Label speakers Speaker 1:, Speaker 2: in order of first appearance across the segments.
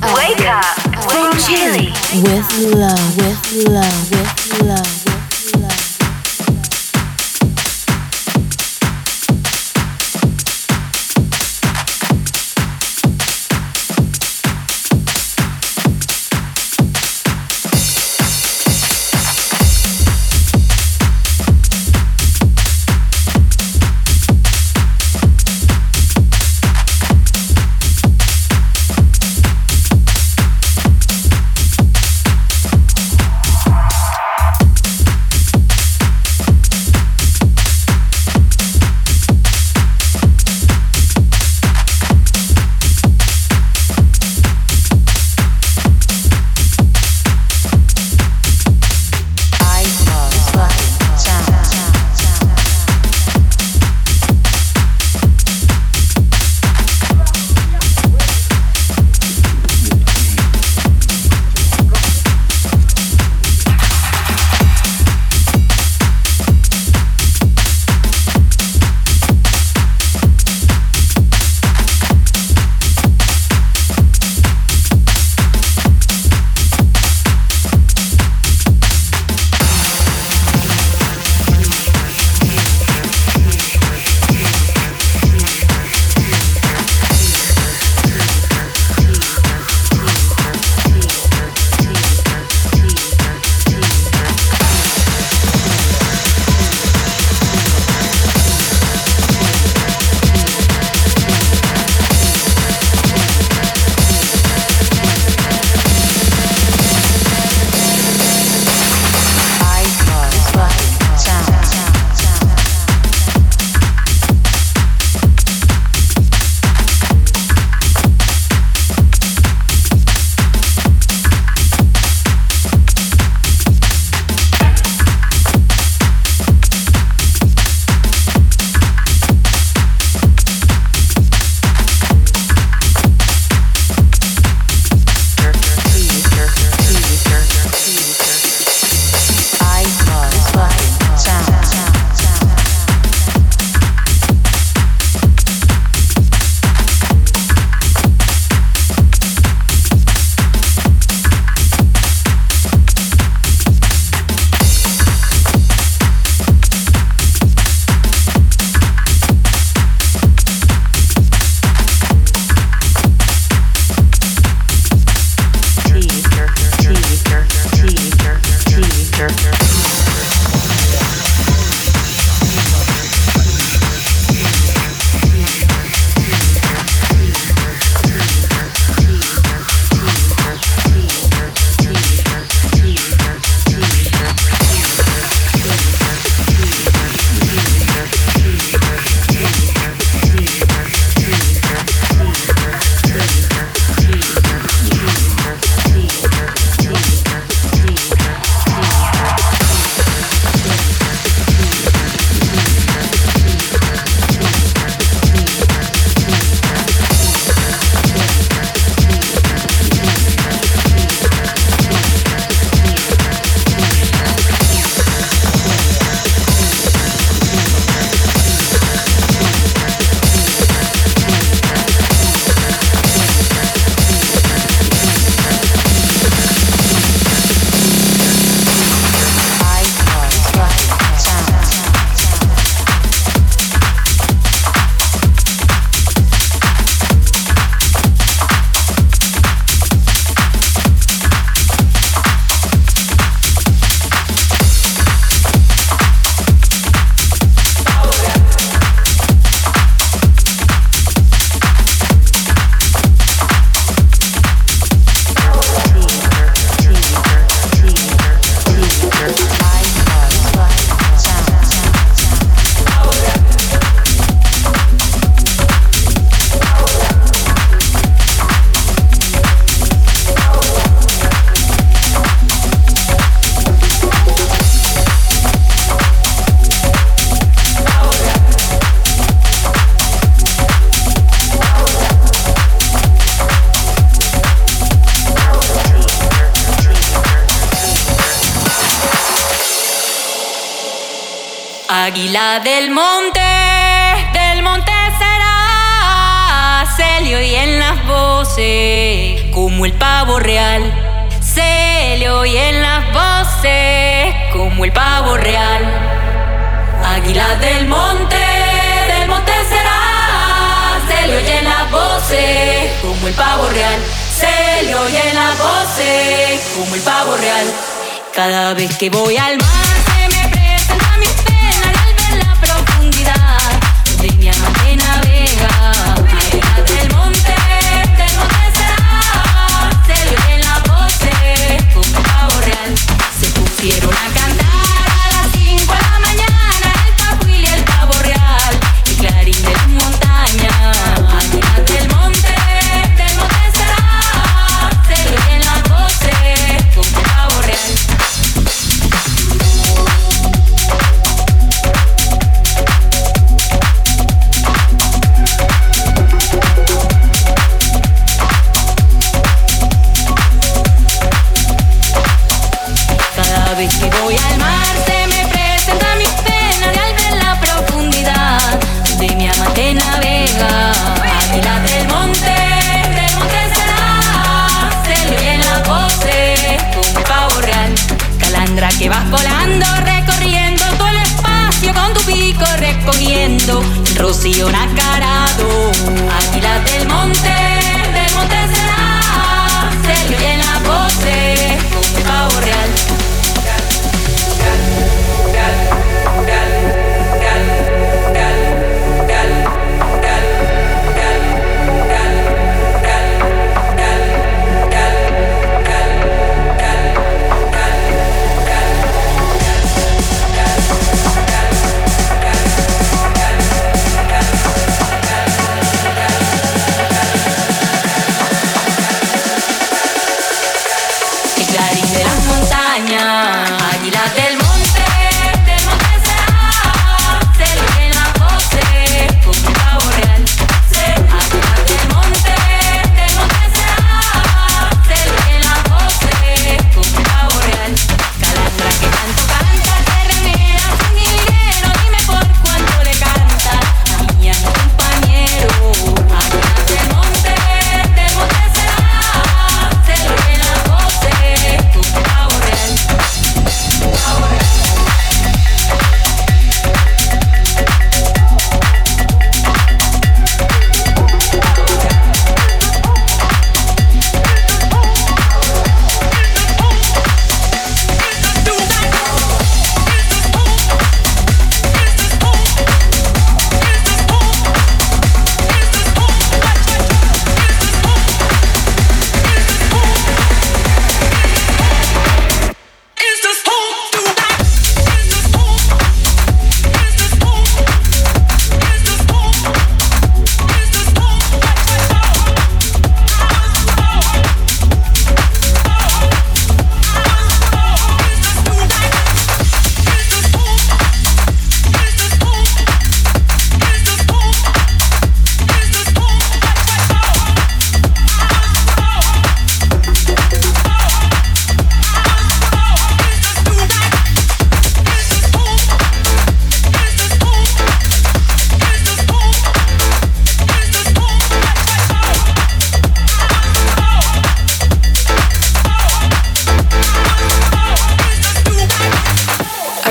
Speaker 1: From
Speaker 2: With Chile.
Speaker 1: With love, with love, with love,
Speaker 3: Águila del monte, del monte será se le oyen las voces como el pavo real. Se le oyen las voces como el pavo real. Águila del monte, del monte será se le oyen las voces como el pavo real. Se le oyen las voces como el pavo real. Cada vez que voy al mar.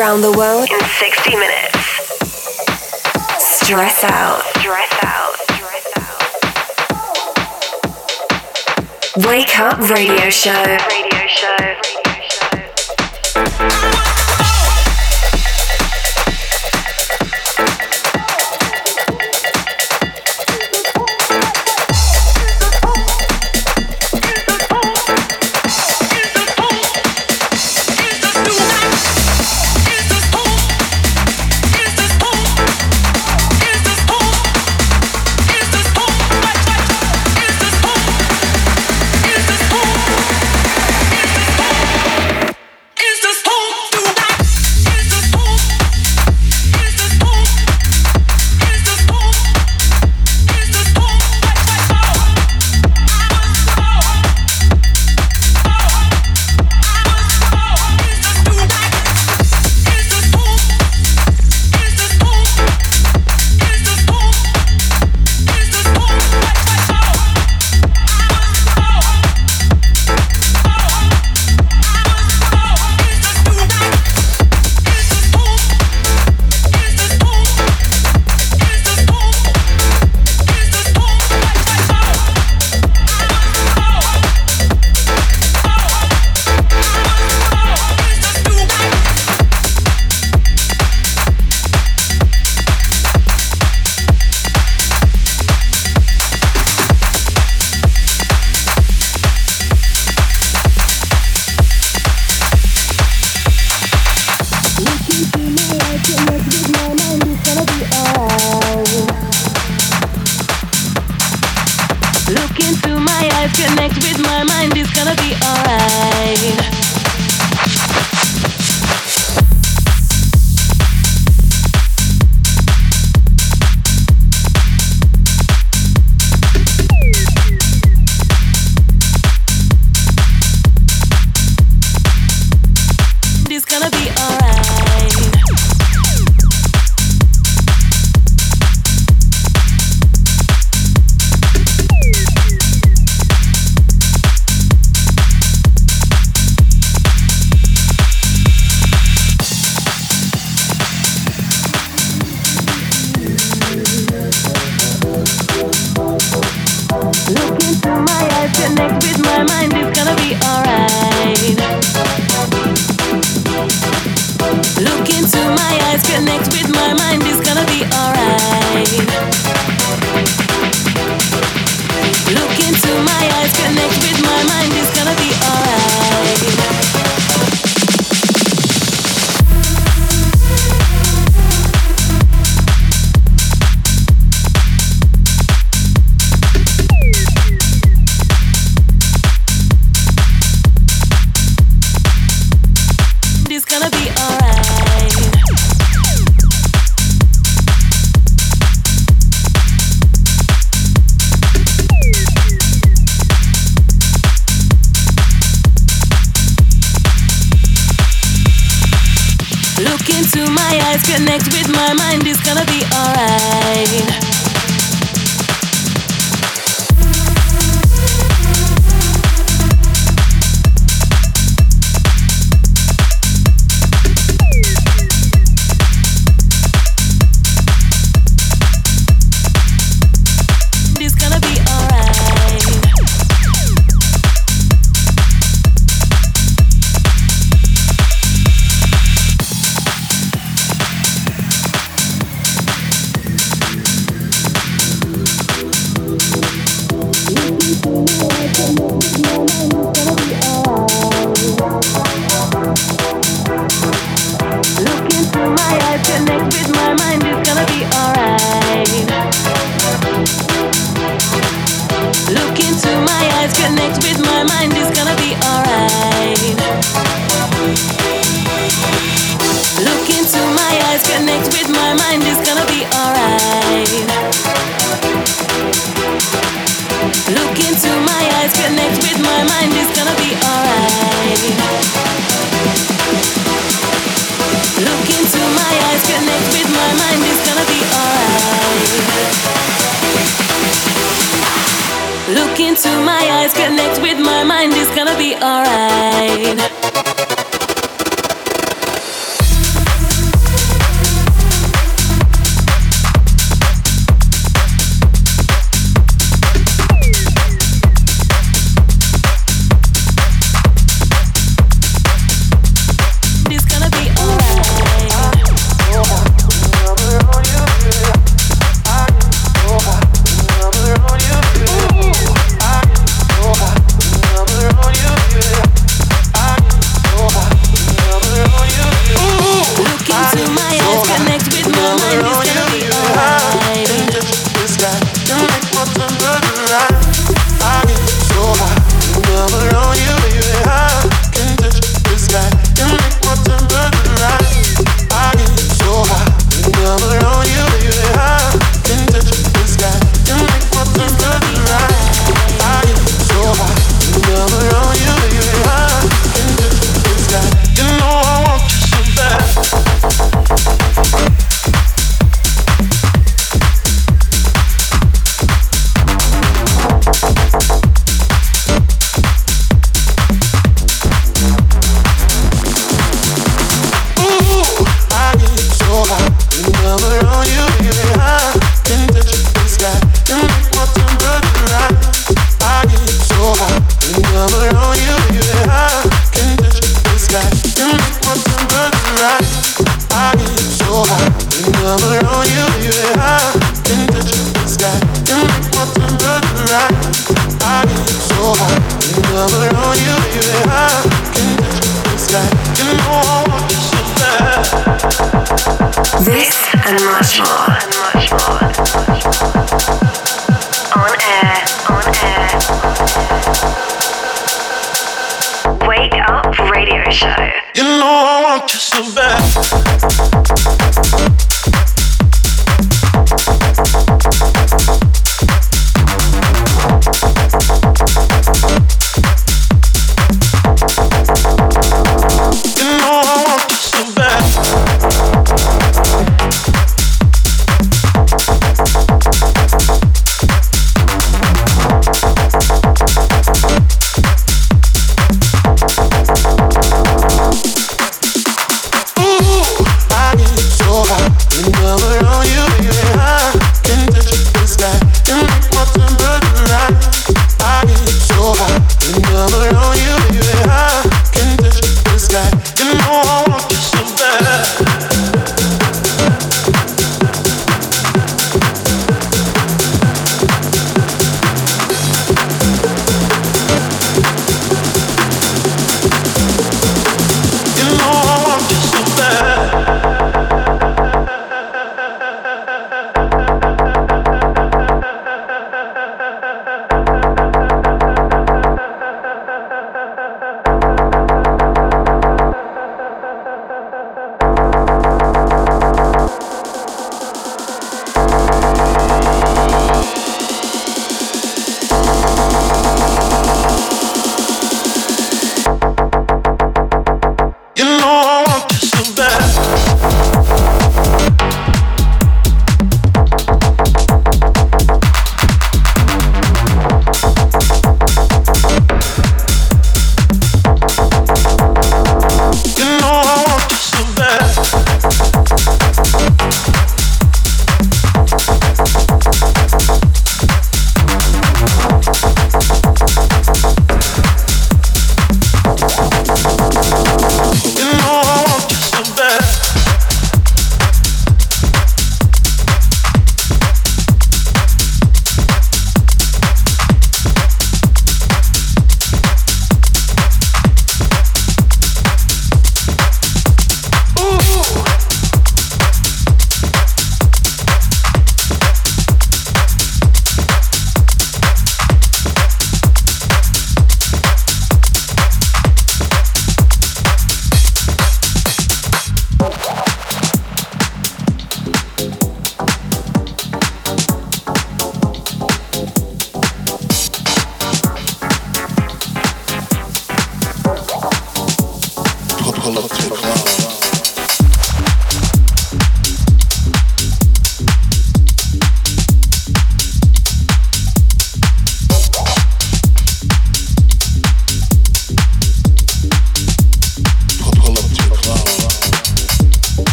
Speaker 4: around the world
Speaker 2: in 60 minutes.
Speaker 4: Stress out.
Speaker 2: Stress out. Stress out.
Speaker 4: Wake up radio show.
Speaker 2: Radio show.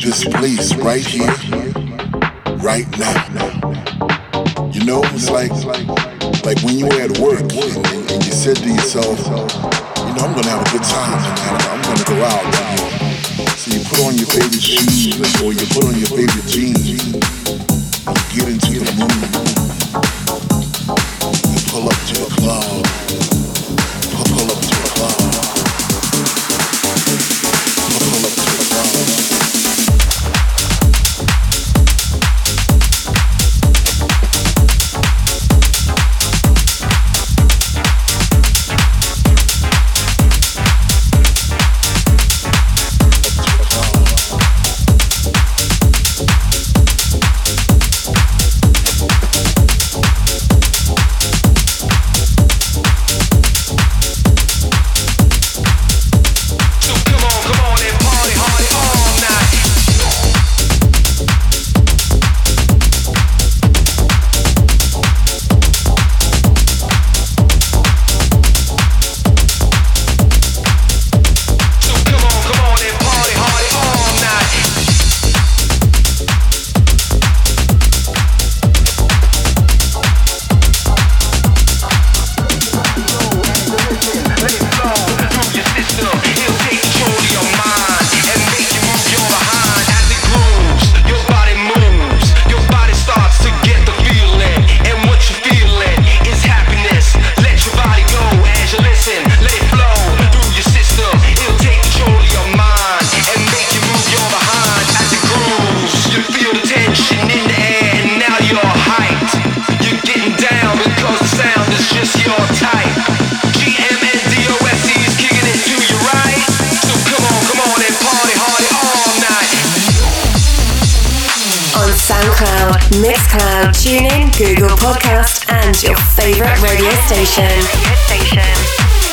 Speaker 5: this place right here, right now. You know, it's like like when you were
Speaker 6: at work and, and, and you said to yourself, you know, I'm gonna have a
Speaker 7: good time tonight. I'm gonna go out. So you put on your favorite shoes or you put on your favorite jeans. You get into the mood. podcast and your favorite radio station.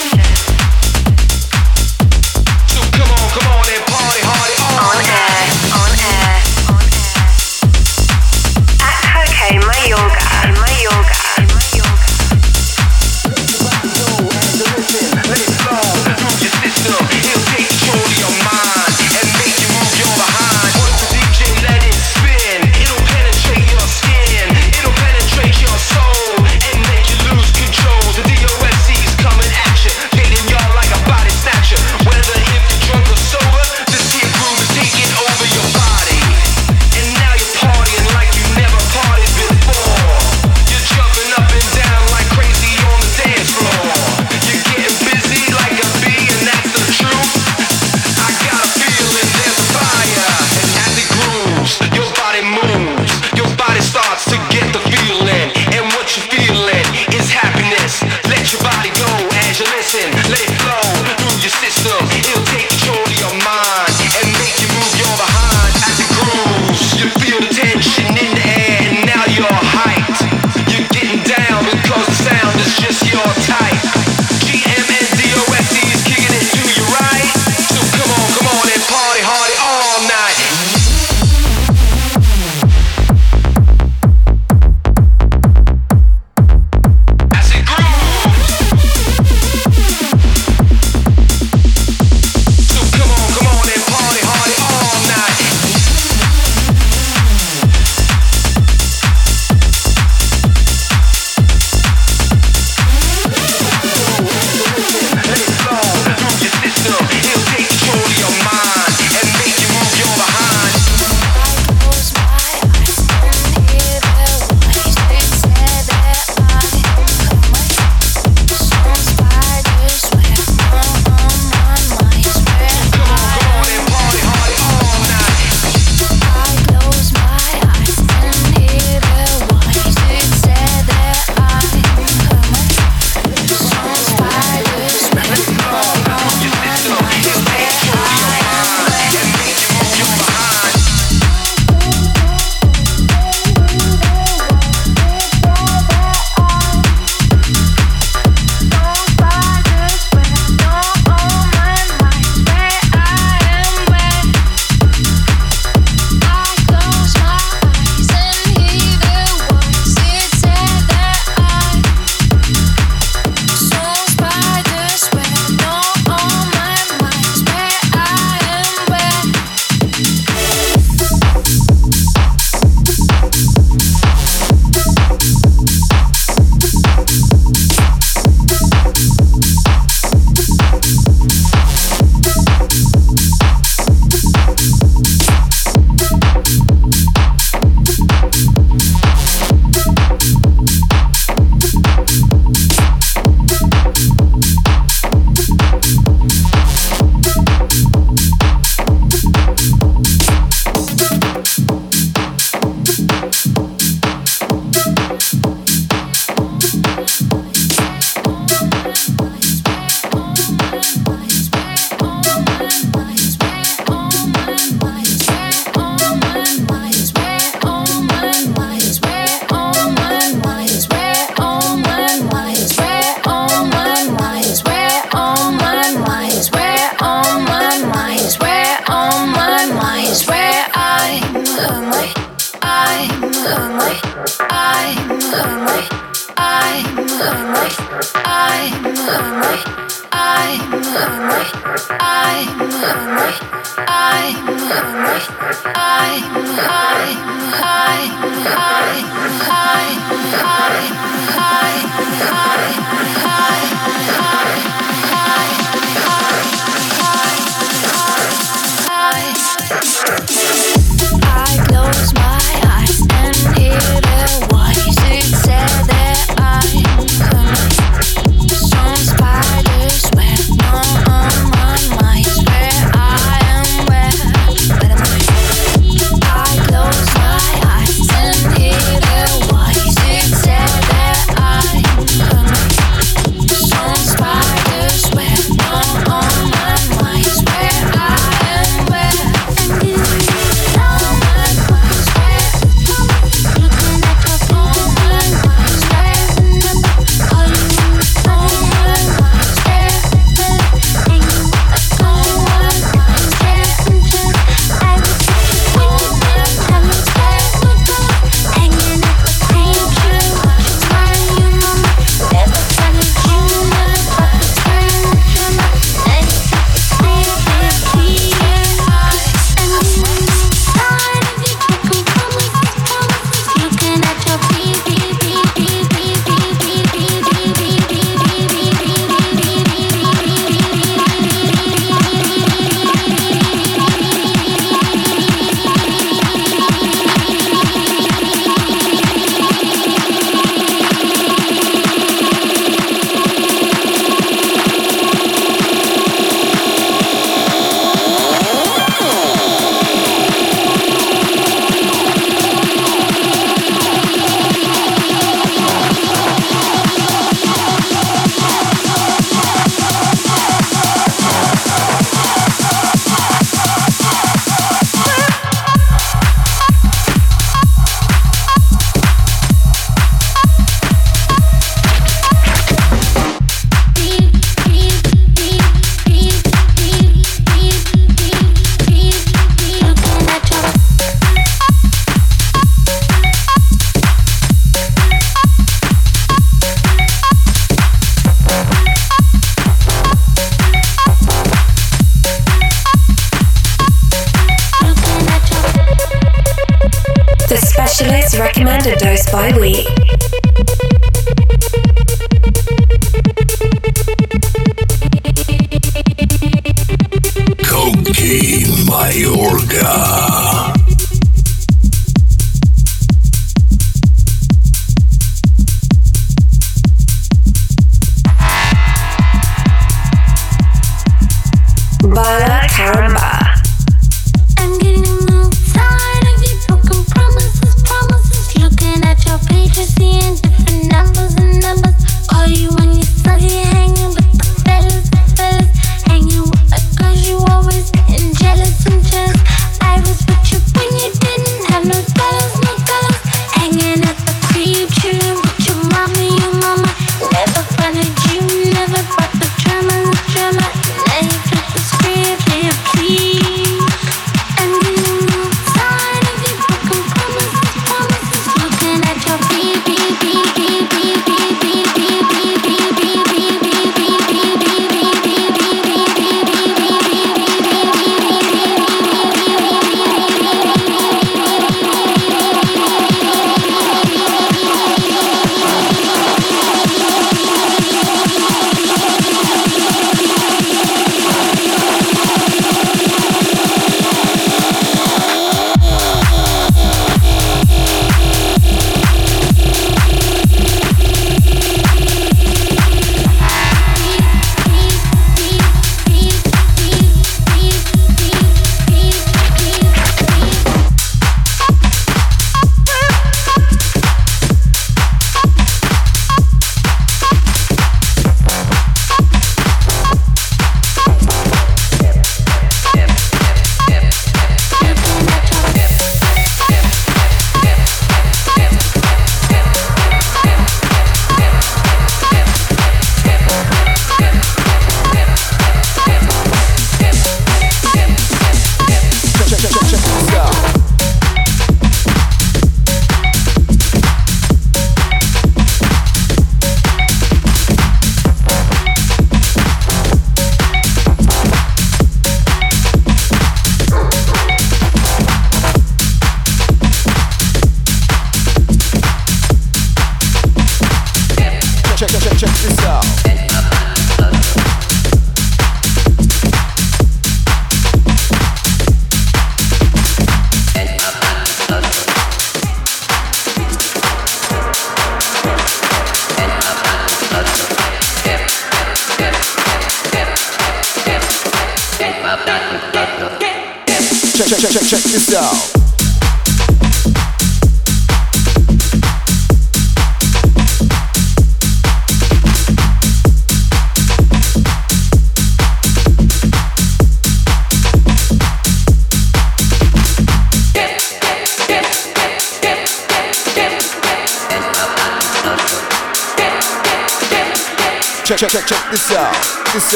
Speaker 7: Never brought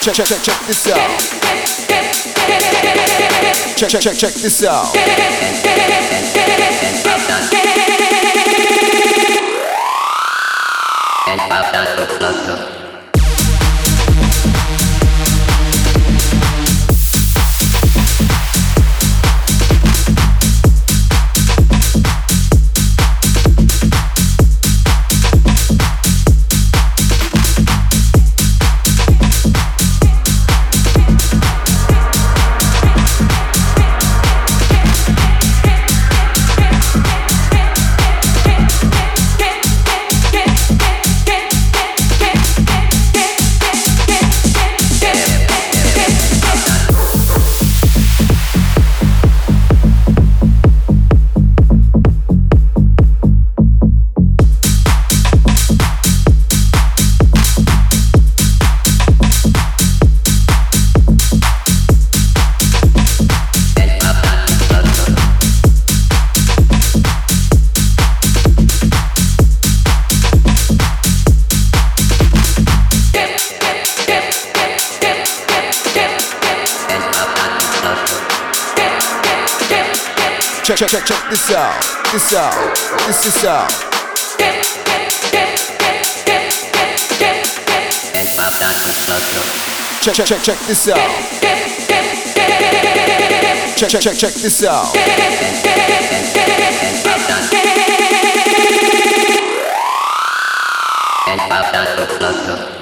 Speaker 7: Check, check, check, this out. Check, check, check this out. Check, check, check, this out. Check, check, check, check this out. And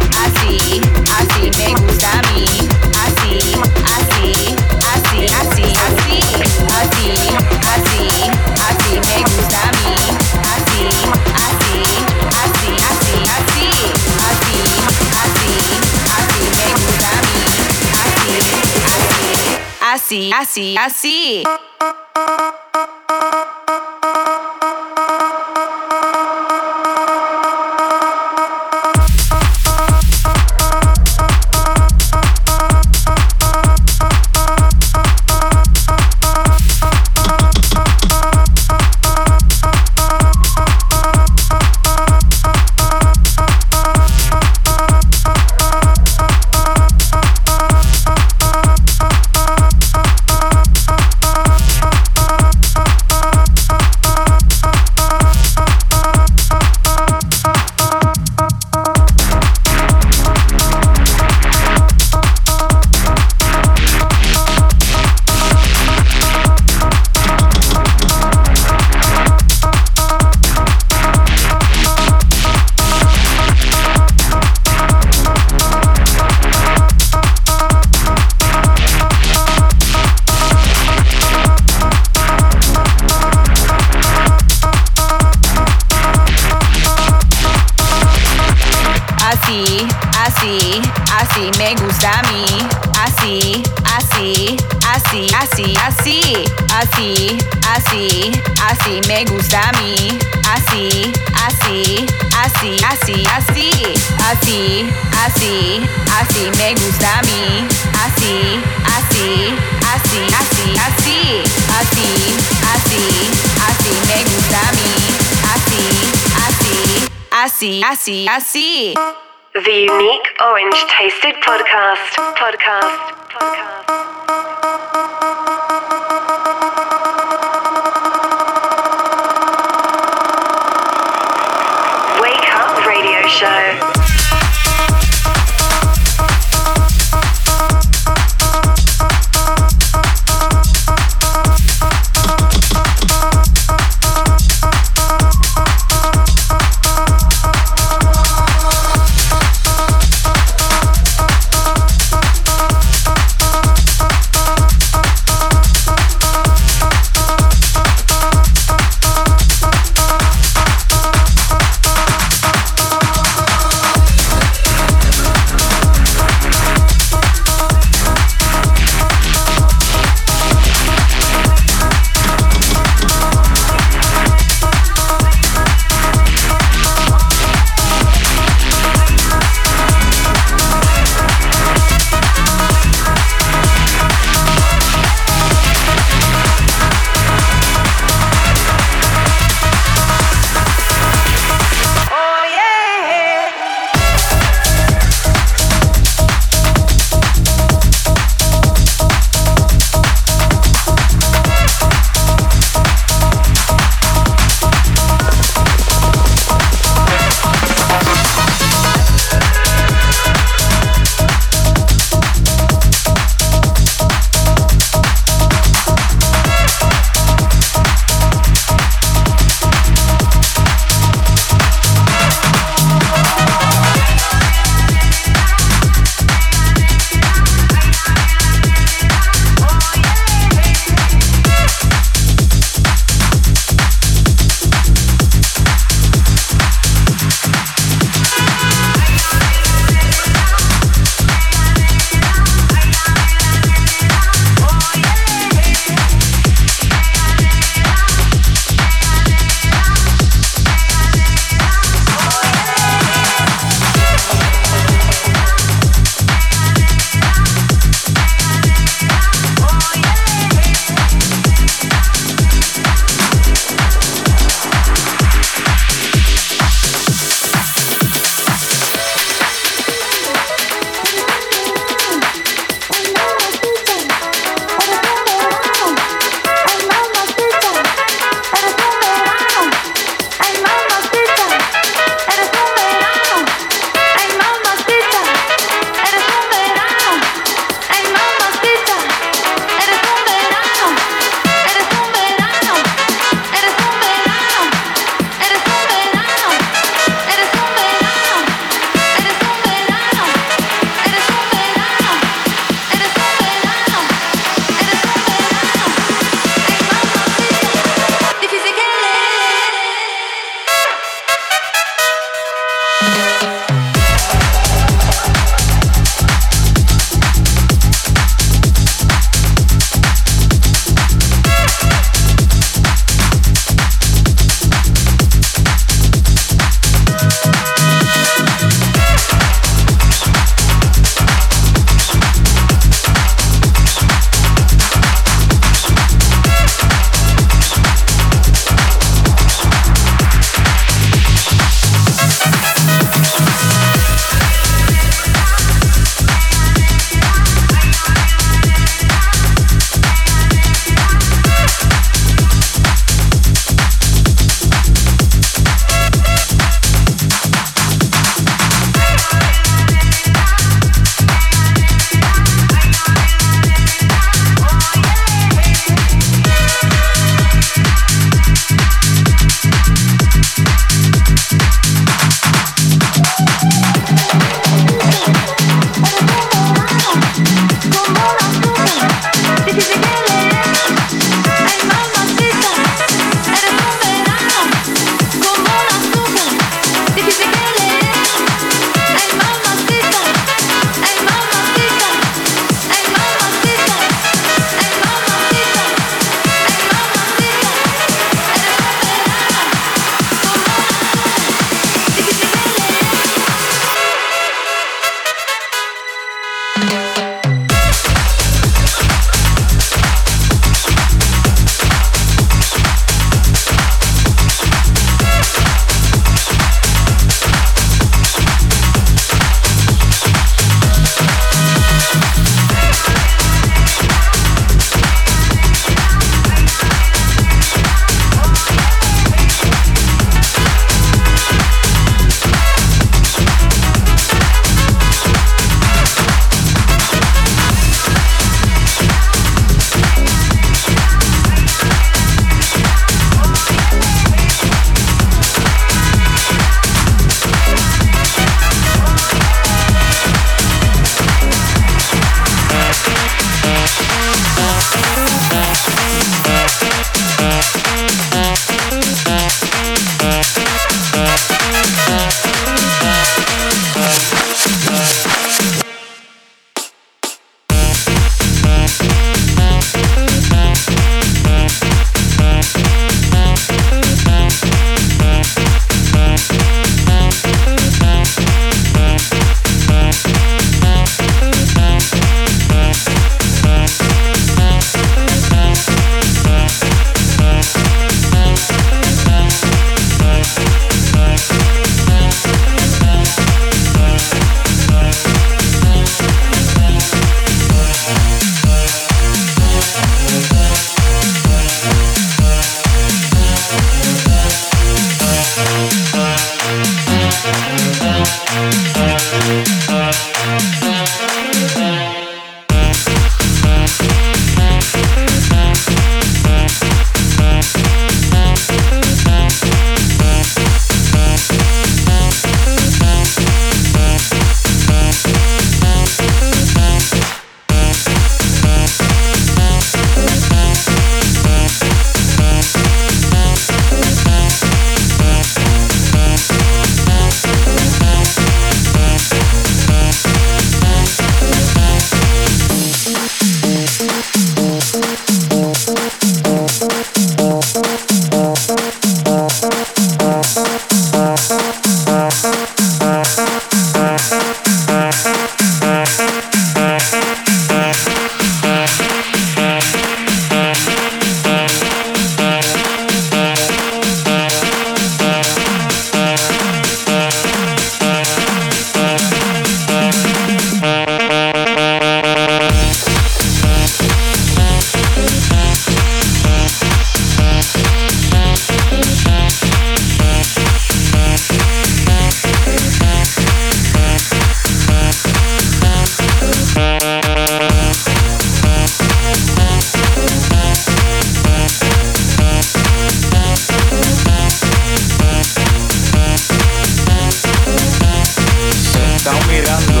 Speaker 8: mirando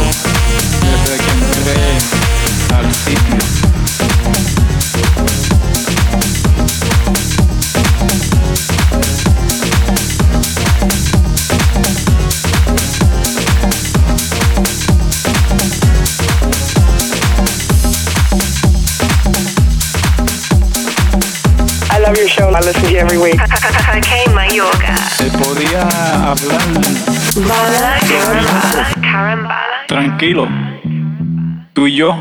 Speaker 8: desde que entré
Speaker 3: al sitio. I love your show.
Speaker 2: I listen to you every week. Coke Mayorga. Se podía hablar
Speaker 8: tranquilo. Tú y yo.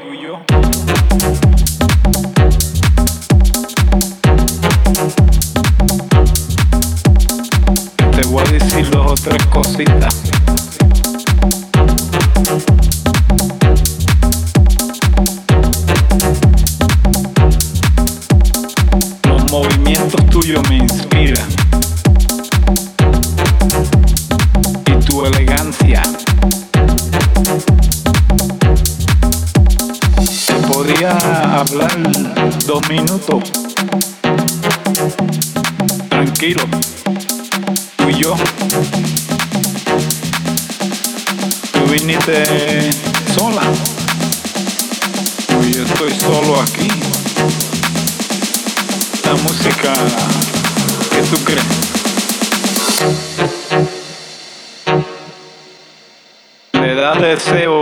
Speaker 8: Te voy a decir dos o tres cositas. Tranquilo. Tú y yo. Tú viniste sola. Y yo estoy solo aquí. La música que tú crees. Le da deseo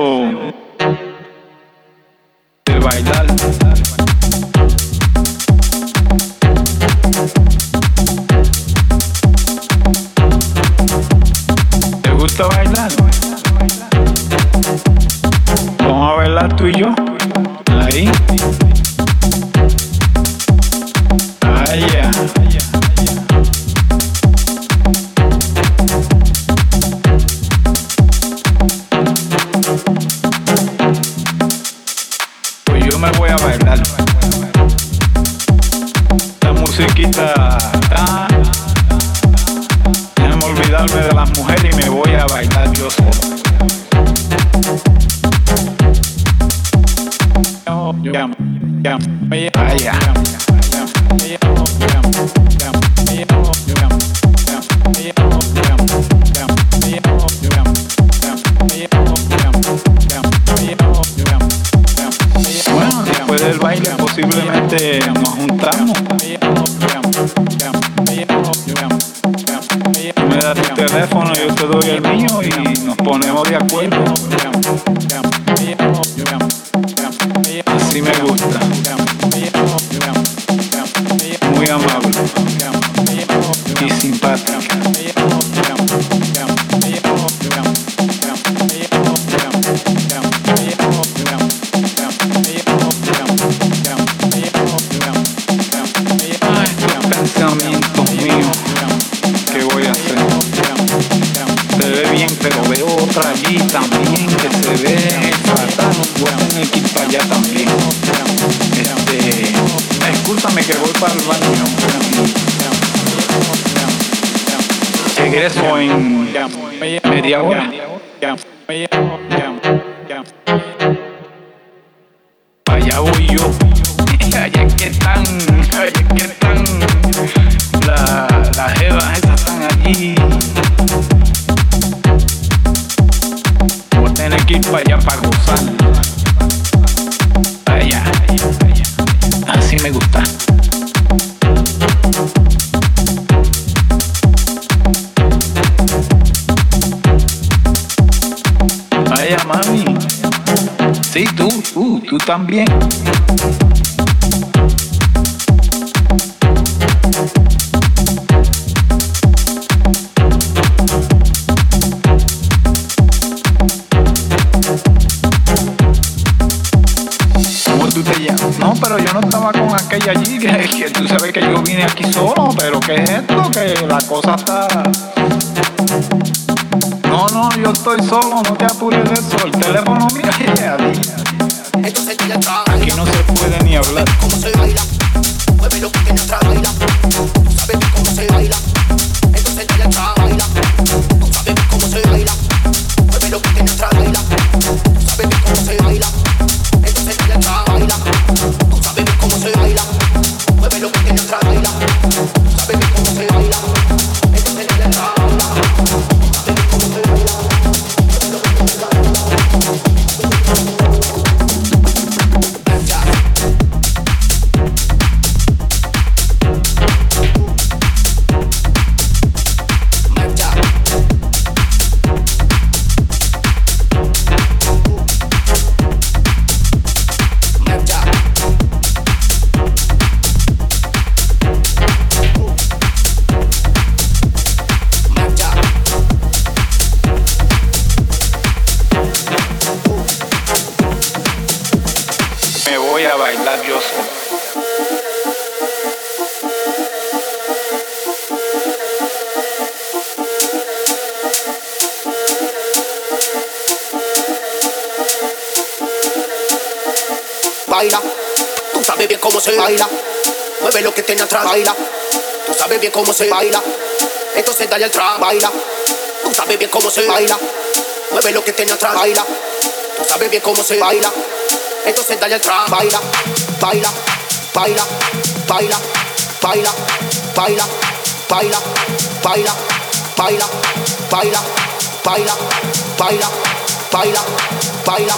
Speaker 8: me gusta. Vaya mami. Sí, tú, uh, tú también. ¿Qué es esto? Que la cosa está... No, no, yo estoy solo,
Speaker 9: Baila, tú sabes bien cómo se baila. Mueve lo que tiene atrás, baila. Tú sabes bien cómo se baila. Entonces dale al trap, baila. Tú sabes bien cómo se baila. Mueve lo que tiene atrás, baila. Tú sabes bien cómo se baila. Entonces dale al trap, baila, baila, baila, baila, baila, baila, baila, baila, baila, baila, baila, baila, baila, baila,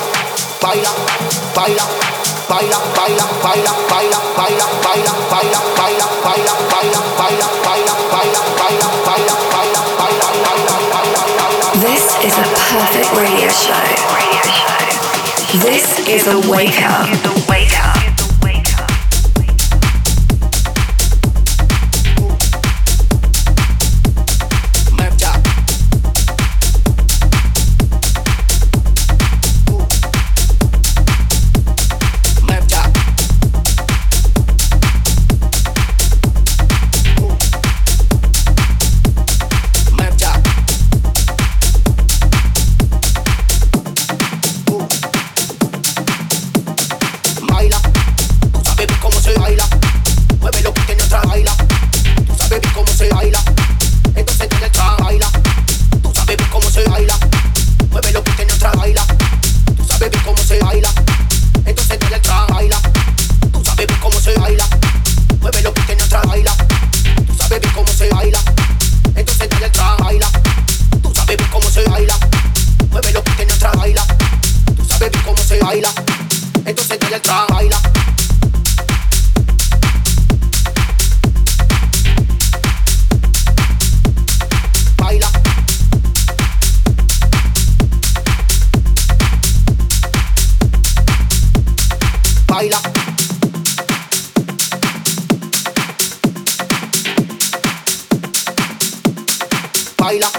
Speaker 9: baila, baila,
Speaker 2: This is a perfect radio show. This is a wake up.
Speaker 9: Baila.